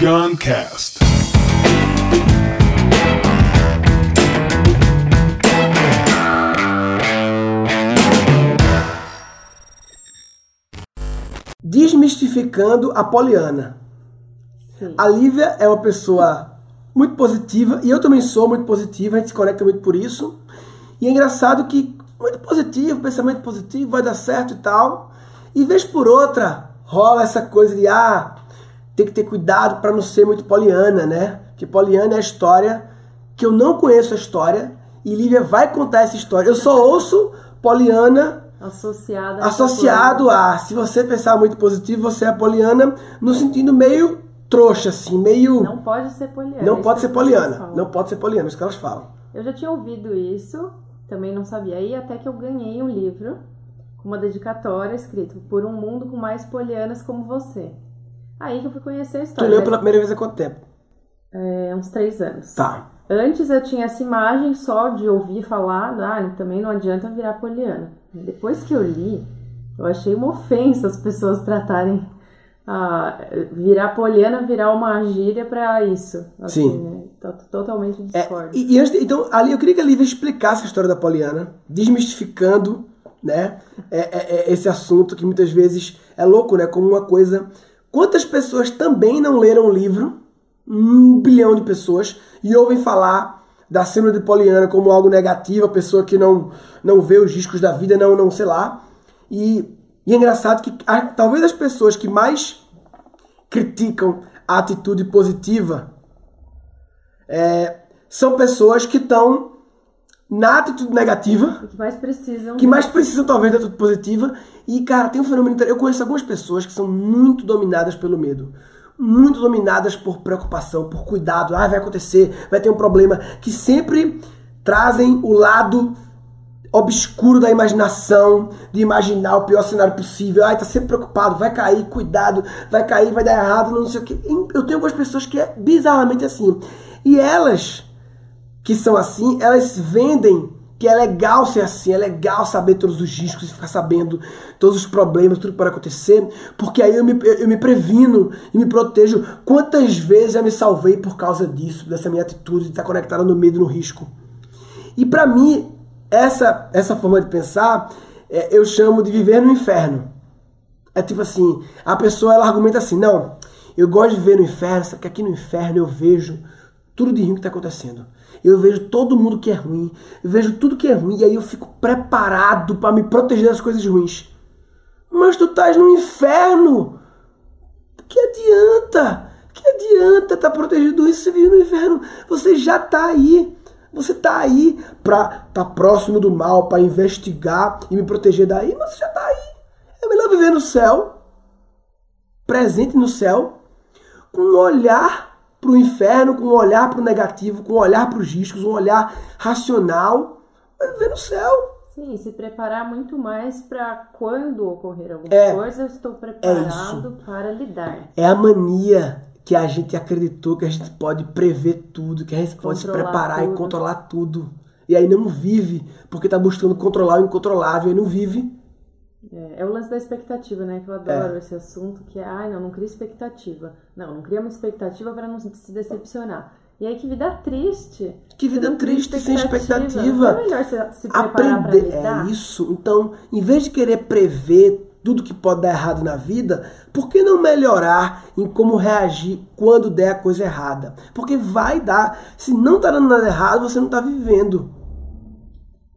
Guncast. Desmistificando a Poliana. Sim. A Lívia é uma pessoa muito positiva e eu também sou muito positiva, a gente se conecta muito por isso. E é engraçado que muito positivo, pensamento positivo, vai dar certo e tal. E vez por outra rola essa coisa de ah, tem que ter cuidado para não ser muito poliana, né? Que poliana é a história que eu não conheço a história e Lívia vai contar essa história. Eu só ouço poliana Associada a associado a se você pensar muito positivo, você é poliana no sentido meio trouxa assim, meio Não pode ser poliana. não pode que ser poliana. Não pode ser poliana, isso que elas falam. Eu já tinha ouvido isso, também não sabia. Aí até que eu ganhei um livro com uma dedicatória escrito Por um mundo com mais polianas como você. Aí que eu fui conhecer a Tu história. leu mas, pela primeira vez há quanto tempo? é, uns três anos. Tá. Antes eu tinha essa imagem só de ouvir falar, ah, também não adianta virar poliana. Depois que eu li, eu achei uma ofensa as pessoas tratarem a virar poliana, virar uma gíria pra isso. Assim, Sim. Né? Totalmente É, discordo. e, e antes então, ali eu queria que a Lívia explicasse a história da Poliana, desmistificando, né, é, é, é, esse assunto que muitas vezes é louco, né, como uma coisa. Quantas pessoas também não leram o livro? Um bilhão de pessoas e ouvem falar da síndrome de Poliana como algo negativo, a pessoa que não não vê os riscos da vida, não não sei lá. E, e é engraçado que a- talvez as pessoas que mais criticam a atitude positiva são pessoas que estão na atitude negativa, O que mais precisam que mais precisam talvez da atitude positiva. E, cara, tem um fenômeno. Eu conheço algumas pessoas que são muito dominadas pelo medo. Muito dominadas por preocupação, por cuidado. Ah, vai acontecer, vai ter um problema. Que sempre trazem o lado obscuro da imaginação, de imaginar o pior cenário possível. Ai, tá sempre preocupado, vai cair, cuidado, vai cair, vai dar errado, não sei o que. Eu tenho algumas pessoas que é bizarramente assim. E elas que são assim, elas vendem que é legal ser assim, é legal saber todos os riscos e ficar sabendo todos os problemas, tudo que pode acontecer, porque aí eu me, eu me previno e me protejo. Quantas vezes eu me salvei por causa disso, dessa minha atitude de estar conectada no medo e no risco? E pra mim, essa, essa forma de pensar, é, eu chamo de viver no inferno. É tipo assim, a pessoa ela argumenta assim, não, eu gosto de ver no inferno, só que aqui no inferno eu vejo tudo de ruim que está acontecendo. Eu vejo todo mundo que é ruim, eu vejo tudo que é ruim, e aí eu fico preparado para me proteger das coisas ruins. Mas tu estás no inferno! Que adianta? Que adianta estar protegido disso se vive no inferno? Você já tá aí. Você tá aí pra estar próximo do mal, para investigar e me proteger daí, mas você já tá aí. É melhor viver no céu, presente no céu, com um olhar para o inferno, com um olhar para o negativo, com um olhar para os riscos, um olhar racional, vai viver no céu. Sim, se preparar muito mais para quando ocorrer alguma É. coisa, eu estou preparado para lidar. É a mania que a gente acreditou que a gente pode prever tudo, que a gente pode se Controlar preparar e tudo. controlar tudo. E aí não vive, porque tá buscando controlar o incontrolável e não vive. É, é o lance da expectativa, né? Que eu adoro esse assunto, que é, ai, não, não cria expectativa. Não, não cria uma expectativa para não se decepcionar. E aí que vida triste. Que vida triste sem expectativa. Não é melhor se, se aprender. lidar? É isso. Então, em vez de querer prever tudo que pode dar errado na vida, por que não melhorar em como reagir quando der a coisa errada? Porque vai dar. Se não tá dando nada errado, você não tá vivendo.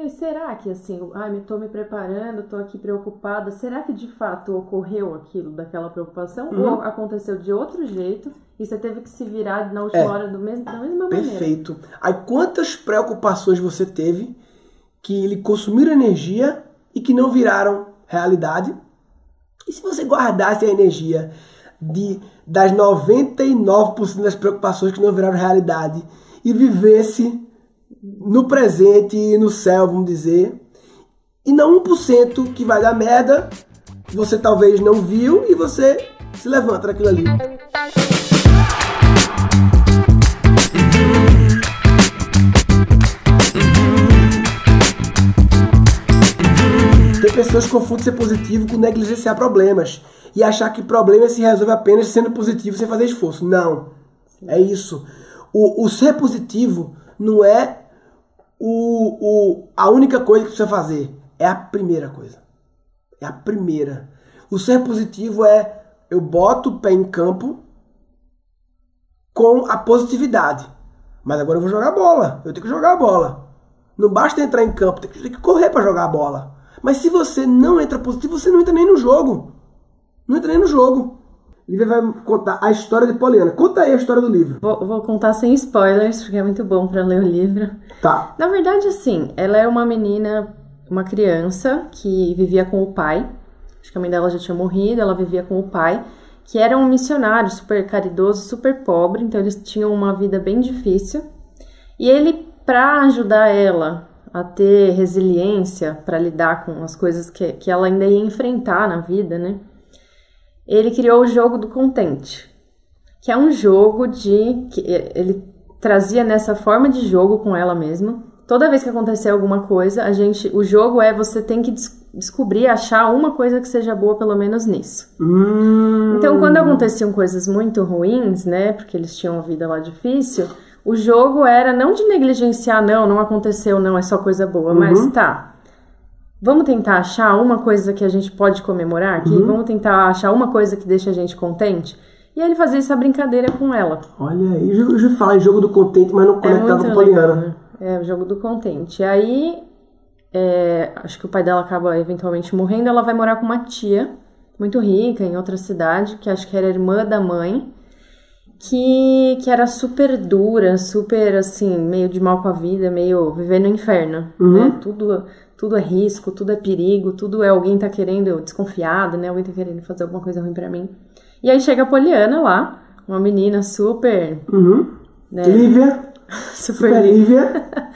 E será que assim, ai, me tô me preparando, tô aqui preocupada, será que de fato ocorreu aquilo daquela preocupação? Uhum. Ou aconteceu de outro jeito e você teve que se virar na última É. hora do mesmo, da mesma maneira? Perfeito. Aí quantas preocupações você teve que lhe consumiram energia e que não viraram realidade? E se você guardasse a energia de das 99% das preocupações que não viraram realidade e vivesse no presente e no céu, vamos dizer, e não 1% que vai dar merda, você talvez não viu e você se levanta daquilo ali. Tem pessoas que confundem ser positivo com negligenciar problemas. e achar que problema se resolve apenas sendo positivo sem fazer esforço. Não. É isso. O, o ser positivo não é o, o, a única coisa que precisa fazer. É a primeira coisa. É a primeira. O ser positivo é eu boto o pé em campo com a positividade. Mas agora eu vou jogar bola. Eu tenho que jogar a bola. Não basta entrar em campo, tem que, tem que correr para jogar a bola. Mas se você não entra positivo, você não entra nem no jogo. Não entra nem no jogo. Lívia vai contar a história de Poliana. Conta aí a história do livro. Vou, vou contar sem spoilers, porque é muito bom para ler o livro. Tá. Na verdade, assim, ela é uma menina, uma criança que vivia com o pai. Acho que a mãe dela já tinha morrido, ela vivia com o pai, que era um missionário super caridoso, super pobre, então eles tinham uma vida bem difícil. E ele, para ajudar ela a ter resiliência para lidar com as coisas que, que ela ainda ia enfrentar na vida, né? Ele criou o jogo do contente, que é um jogo de que ele trazia nessa forma de jogo com ela mesma. Toda vez que acontecer alguma coisa, a gente, o jogo é você tem que des descobrir, achar uma coisa que seja boa pelo menos nisso. Hum. Então, quando aconteciam coisas muito ruins, né, porque eles tinham uma vida lá difícil, o jogo era não de negligenciar, não, não aconteceu, não, é só coisa boa, Uhum. mas tá. Vamos tentar achar uma coisa que a gente pode comemorar aqui? Uhum. Vamos tentar achar uma coisa que deixa a gente contente? E aí ele fazia essa brincadeira com ela. Olha aí, eu já falei jogo do contente, mas não É conectava muito com Poliana. legal, né? É o jogo do contente. E aí, é, acho que o pai dela acaba eventualmente morrendo. Ela vai morar com uma tia muito rica em outra cidade, que acho que era irmã da mãe, que, que era super dura, super assim, meio de mal com a vida, meio vivendo no inferno. Né? Tudo, tudo é risco, tudo é perigo, tudo é alguém tá querendo, desconfiado, né? Alguém tá querendo fazer alguma coisa ruim pra mim. E aí chega a Poliana lá, uma menina super. Uhum. Né? Lívia, Super super Lívia.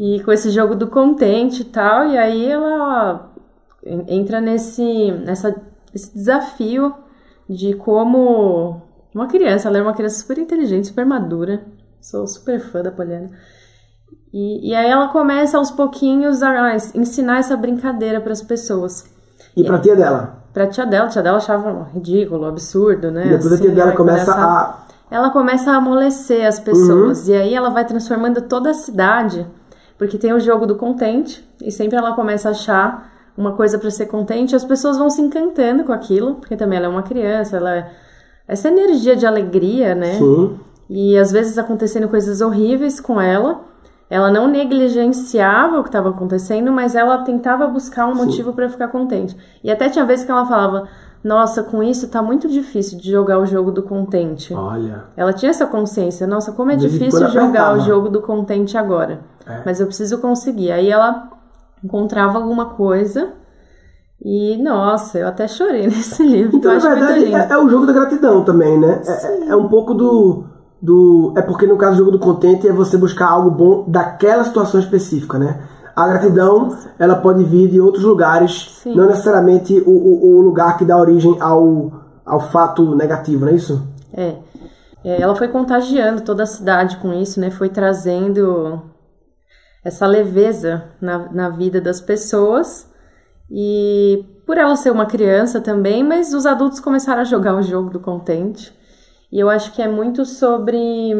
E com esse jogo do contente e tal, e aí ela en- entra nesse, nessa, esse desafio de como uma criança, ela é uma criança super inteligente, super madura, sou super fã da Poliana. E, e aí ela começa aos pouquinhos a ensinar essa brincadeira para as pessoas. E pra tia dela. Pra tia dela, a tia dela achava ridículo, absurdo, né? E depois a Assim, tia dela vai começa começar- a. ela começa a amolecer as pessoas. E aí ela vai transformando toda a cidade, porque tem o jogo do contente, e sempre ela começa a achar uma coisa para ser contente, e as pessoas vão se encantando com aquilo, porque também ela é uma criança, ela é essa energia de alegria, né? Sim. E às vezes acontecendo coisas horríveis com ela. Ela não negligenciava o que estava acontecendo, mas ela tentava buscar um motivo para ficar contente. E até tinha vezes que ela falava: Nossa, com isso tá muito difícil de jogar o jogo do contente. Olha. Ela tinha essa consciência, nossa, como é De difícil jogar o apertava. jogo do contente agora. É. Mas eu preciso conseguir. Aí ela encontrava alguma coisa e, nossa, eu até chorei nesse livro. Então, na verdade, é, é o jogo da gratidão também, né? É, é um pouco do, do. É porque no caso do jogo do contente é você buscar algo bom daquela situação específica, né? A gratidão, ela pode vir de outros lugares, Sim. não necessariamente o, o, o lugar que dá origem ao, ao fato negativo, não é isso? É. É, Ela foi contagiando toda a cidade com isso, né? Foi trazendo essa leveza na, na vida das pessoas. E por ela ser uma criança também, mas os adultos começaram a jogar o jogo do contente. E eu acho que é muito sobre.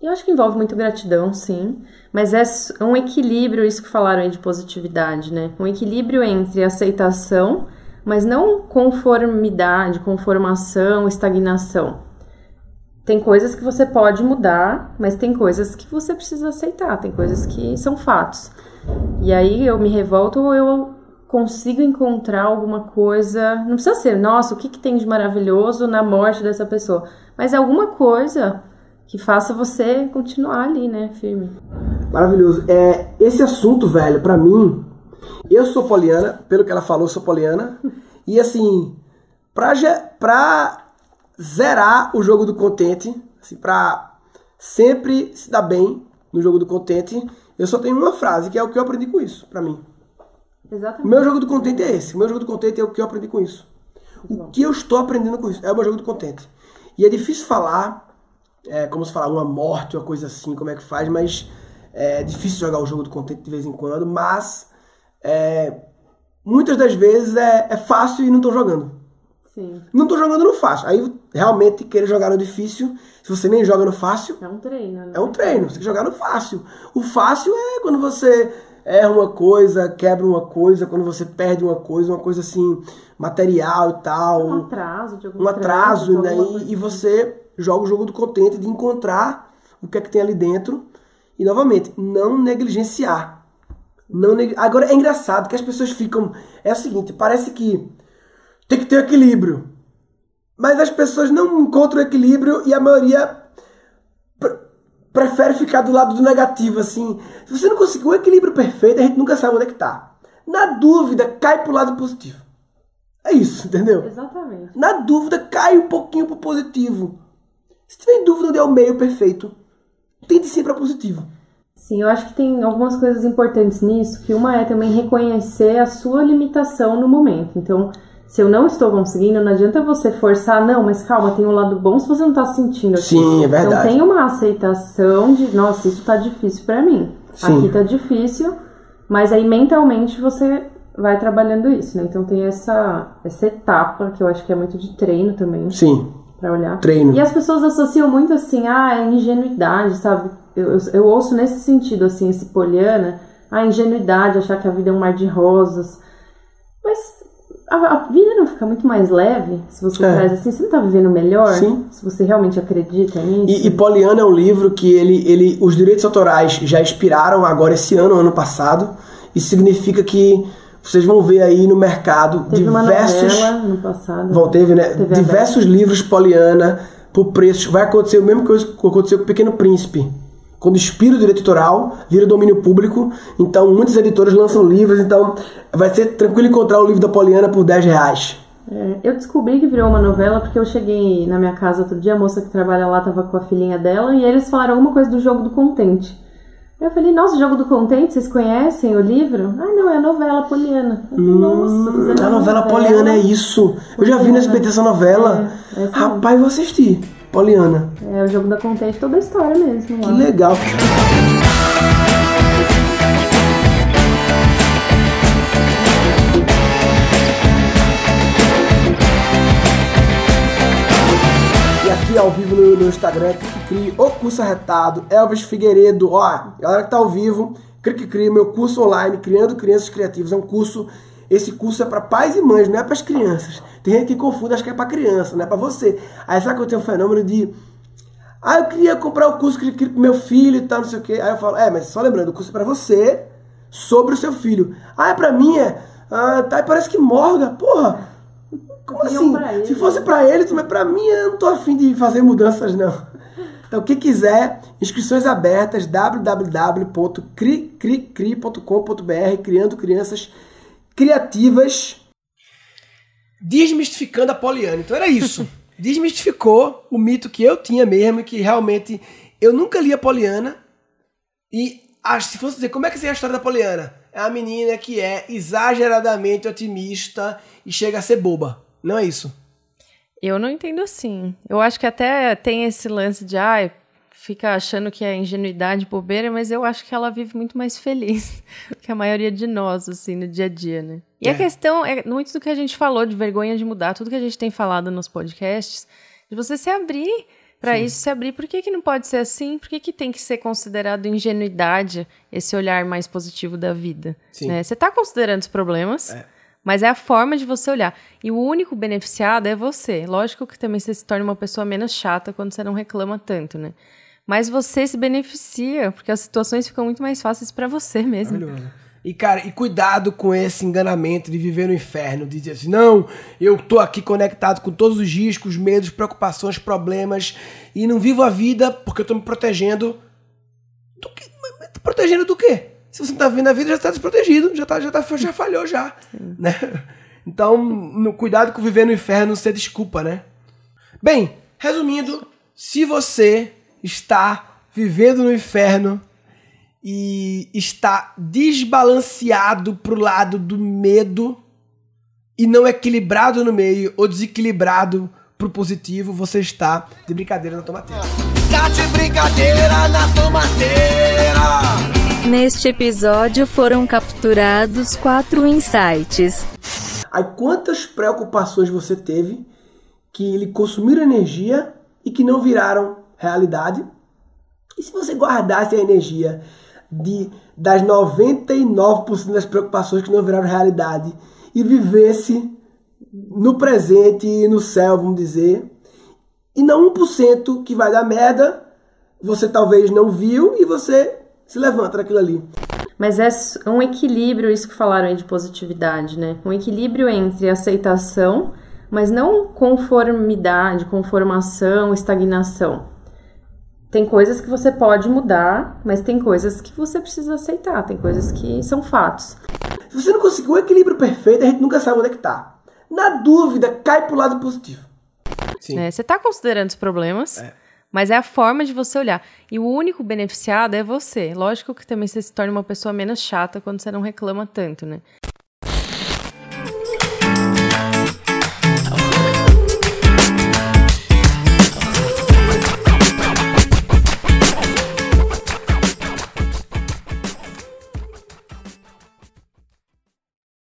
Eu acho que envolve muito gratidão, sim. Mas é um equilíbrio, isso que falaram aí de positividade, né? Um equilíbrio entre aceitação, mas não conformidade, conformação, estagnação. Tem coisas que você pode mudar, mas tem coisas que você precisa aceitar, tem coisas que são fatos. E aí eu me revolto ou eu consigo encontrar alguma coisa. Não precisa ser, nossa, o que, que tem de maravilhoso na morte dessa pessoa? Mas alguma coisa que faça você continuar ali, né, firme. Maravilhoso. É, esse assunto, velho, pra mim, eu sou poliana, pelo que ela falou, sou poliana. E assim, pra, pra zerar o jogo do contente, assim, pra sempre se dar bem no jogo do contente, eu só tenho uma frase, que é o que eu aprendi com isso, pra mim. O Exatamente. meu jogo do contente é esse. O meu jogo do contente é o que eu aprendi com isso. O que eu estou aprendendo com isso é o meu jogo do contente. E é difícil falar, é, como se falar uma morte, uma coisa assim, como é que faz, mas é difícil jogar o jogo do contente de vez em quando, mas é, muitas das vezes é, é fácil e não estou jogando. Sim. Não tô jogando no fácil. Aí realmente querer jogar no difícil, se você nem joga no fácil, É um treino, né? é um treino. Você tem que jogar no fácil. O fácil é quando você erra uma coisa, quebra uma coisa, quando você perde uma coisa, uma coisa assim, material e tal. Um atraso de algum um atraso, né? E, e você joga o jogo do contente de encontrar o que é que tem ali dentro. E novamente, não negligenciar. Não neg... Agora é engraçado que as pessoas ficam. É o seguinte, parece que tem que ter equilíbrio. Mas as pessoas não encontram equilíbrio e a maioria prefere ficar do lado do negativo, assim. Se você não conseguir o equilíbrio perfeito, a gente nunca sabe onde é que tá. Na dúvida, cai pro lado positivo. É isso, entendeu? Exatamente. Na dúvida, cai um pouquinho pro positivo. Se tiver dúvida onde é o meio perfeito, tente sempre para positivo. Sim, eu acho que tem algumas coisas importantes nisso, que uma é também reconhecer a sua limitação no momento. Então, se eu não estou conseguindo, não adianta você forçar, não, mas calma, tem um lado bom se você não está sentindo aqui. Sim, é verdade. Então tem uma aceitação de, nossa, isso tá difícil pra mim. Sim. Aqui tá difícil, mas aí mentalmente você vai trabalhando isso, né? Então tem essa, essa etapa que eu acho que é muito de treino também, Sim, pra olhar. treino. E as pessoas associam muito assim, ah, é ingenuidade, sabe? Eu, eu, eu ouço nesse sentido, assim, esse poliana, a ingenuidade, achar que a vida é um mar de rosas. Mas a, a vida não fica muito mais leve se você É. traz assim, você não tá vivendo melhor? Sim. Se você realmente acredita nisso? E, e Poliana é um livro que ele, ele, os direitos autorais já expiraram agora esse ano, ano passado. Isso significa que vocês vão ver aí no mercado Teve uma diversos. novela no passado. Vão teve, né? TV diversos livros Poliana por preços. Vai acontecer o mesmo que aconteceu com o Pequeno Príncipe. Quando expira o direito autoral, vira domínio público. Então, muitos editores lançam livros. Então, vai ser tranquilo encontrar o livro da Poliana por 10 reais. É, eu descobri que virou uma novela porque eu cheguei na minha casa outro dia, a moça que trabalha lá tava com a filhinha dela e eles falaram alguma coisa do jogo do contente. Eu falei, nossa, jogo do contente, vocês conhecem o livro? Ah, não, é a novela poliana. Falei, nossa, Hum, A uma novela Poliana é isso. Eu já vi no SBT essa novela. É, essa Rapaz, vou assistir. Poliana. É o jogo da contente, toda a história mesmo. Que Lá. legal. E aqui ao vivo no, no Instagram, Clique Cri, o curso arretado, Elvis Figueiredo, ó, galera que tá ao vivo, Clique Cri, meu curso online, Criando Crianças Criativas, é um curso, esse curso é para pais e mães, não é para as crianças. Tem gente que confunde, acha que é para criança, não é para você. Aí sabe que eu tenho um fenômeno de ah, eu queria comprar o curso que queria pro meu filho e tal, não sei o quê. Aí eu falo, é, mas só lembrando, o curso é pra você, sobre o seu filho. Ah, é pra mim, é? Ah, tá, e parece que morga, porra. Como assim? Se fosse pra ele, mas pra mim eu não tô afim de fazer mudanças, não. Então, quem quiser, inscrições abertas, www.cricricri.com.br, criando crianças criativas. Desmistificando a Poliana. Então era isso. Desmistificou o mito que eu tinha mesmo, que realmente eu nunca li a Poliana. E acho, se fosse dizer como é que é a história da Poliana, é uma menina que é exageradamente otimista e chega a ser boba. Não é isso? Eu não entendo assim. Eu acho que até tem esse lance de, ai, fica achando que é ingenuidade, bobeira, mas eu acho que ela vive muito mais feliz que a maioria de nós, assim, no dia a dia, né? E É. a questão é muito do que a gente falou de vergonha de mudar, tudo que a gente tem falado nos podcasts, de você se abrir para isso, se abrir. Por que, que não pode ser assim? Por que, que tem que ser considerado ingenuidade esse olhar mais positivo da vida? Né? Você está considerando os problemas, É. mas é a forma de você olhar. E o único beneficiado é você. Lógico que também você se torna uma pessoa menos chata quando você não reclama tanto, né? Mas você se beneficia, porque as situações ficam muito mais fáceis para você mesmo. Maravilhoso. E, cara, e cuidado com esse enganamento de viver no inferno, de dizer assim, não, eu tô aqui conectado com todos os riscos, medos, preocupações, problemas, e não vivo a vida porque eu tô me protegendo. Do tá protegendo do quê? Se você não tá vivendo a vida, já tá desprotegido, já, tá, já, tá, já falhou já. Né? Então, no, cuidado com viver no inferno não ser desculpa, né? Bem, resumindo, se você está vivendo no inferno e está desbalanceado pro lado do medo e não equilibrado no meio ou desequilibrado pro positivo, você está de brincadeira na tomateira. Tá de brincadeira na tomateira. Neste episódio foram capturados quatro insights. Aí quantas preocupações você teve que lhe consumiram energia e que não viraram realidade? E se você guardasse a energia de das 99% das preocupações que não viraram realidade e vivesse no presente no céu, vamos dizer, e não 1% que vai dar merda, você talvez não viu e você se levanta daquilo ali. Mas é um equilíbrio, isso que falaram aí de positividade, né? Um equilíbrio entre aceitação, mas não conformidade, conformação, estagnação. Tem coisas que você pode mudar, mas tem coisas que você precisa aceitar, tem coisas que são fatos. Se você não conseguir o equilíbrio perfeito, a gente nunca sabe onde é que tá. Na dúvida, cai pro lado positivo. Sim. É, você está considerando os problemas, é. mas é a forma de você olhar. E o único beneficiado é você. Lógico que também você se torna uma pessoa menos chata quando você não reclama tanto, né?